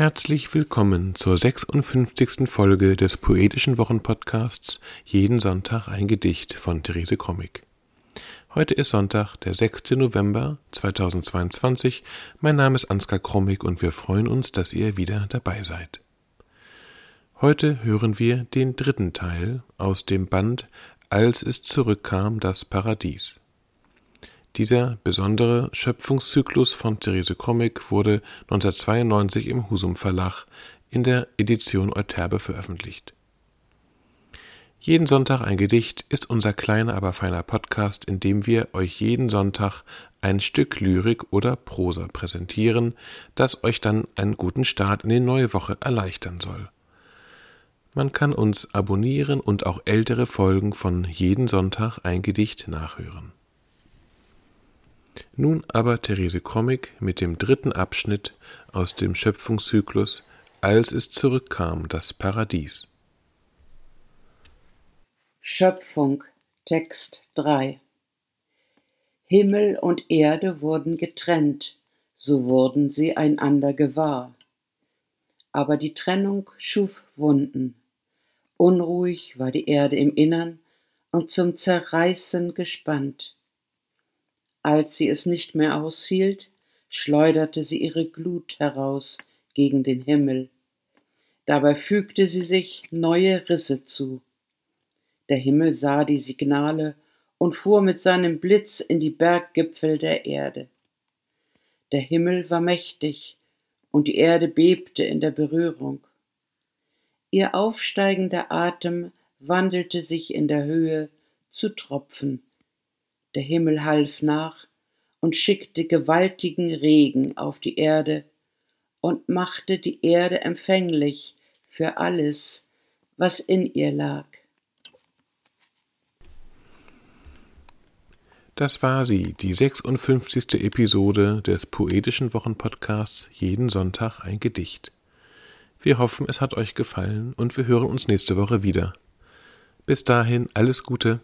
Herzlich willkommen zur 56. Folge des Poetischen Wochenpodcasts Jeden Sonntag ein Gedicht von Therese Krommig. Heute ist Sonntag, der 6. November 2022. Mein Name ist Ansgar Krommig und wir freuen uns, dass ihr wieder dabei seid. Heute hören wir den dritten Teil aus dem Band Als es zurückkam das Paradies. Dieser besondere Schöpfungszyklus von Therese Krommig wurde 1992 im Husum Verlag in der Edition Euterpe veröffentlicht. Jeden Sonntag ein Gedicht ist unser kleiner, aber feiner Podcast, in dem wir euch jeden Sonntag ein Stück Lyrik oder Prosa präsentieren, das euch dann einen guten Start in die neue Woche erleichtern soll. Man kann uns abonnieren und auch ältere Folgen von Jeden Sonntag ein Gedicht nachhören. Nun aber Therese Krommig mit dem dritten Abschnitt aus dem Schöpfungszyklus Als es zurückkam, das Paradies. Schöpfung Text 3 Himmel und Erde wurden getrennt, so wurden sie einander gewahr. Aber die Trennung schuf Wunden. Unruhig war die Erde im Innern und zum Zerreißen gespannt. Als sie es nicht mehr aushielt, schleuderte sie ihre Glut heraus gegen den Himmel. Dabei fügte sie sich neue Risse zu. Der Himmel sah die Signale und fuhr mit seinem Blitz in die Berggipfel der Erde. Der Himmel war mächtig und die Erde bebte in der Berührung. Ihr aufsteigender Atem wandelte sich in der Höhe zu Tropfen der Himmel half nach und schickte gewaltigen Regen auf die Erde und machte die Erde empfänglich für alles, was in ihr lag. Das war sie, die 56. Episode des Poetischen Wochenpodcasts Jeden Sonntag ein Gedicht. Wir hoffen, es hat euch gefallen und wir hören uns nächste Woche wieder. Bis dahin alles Gute.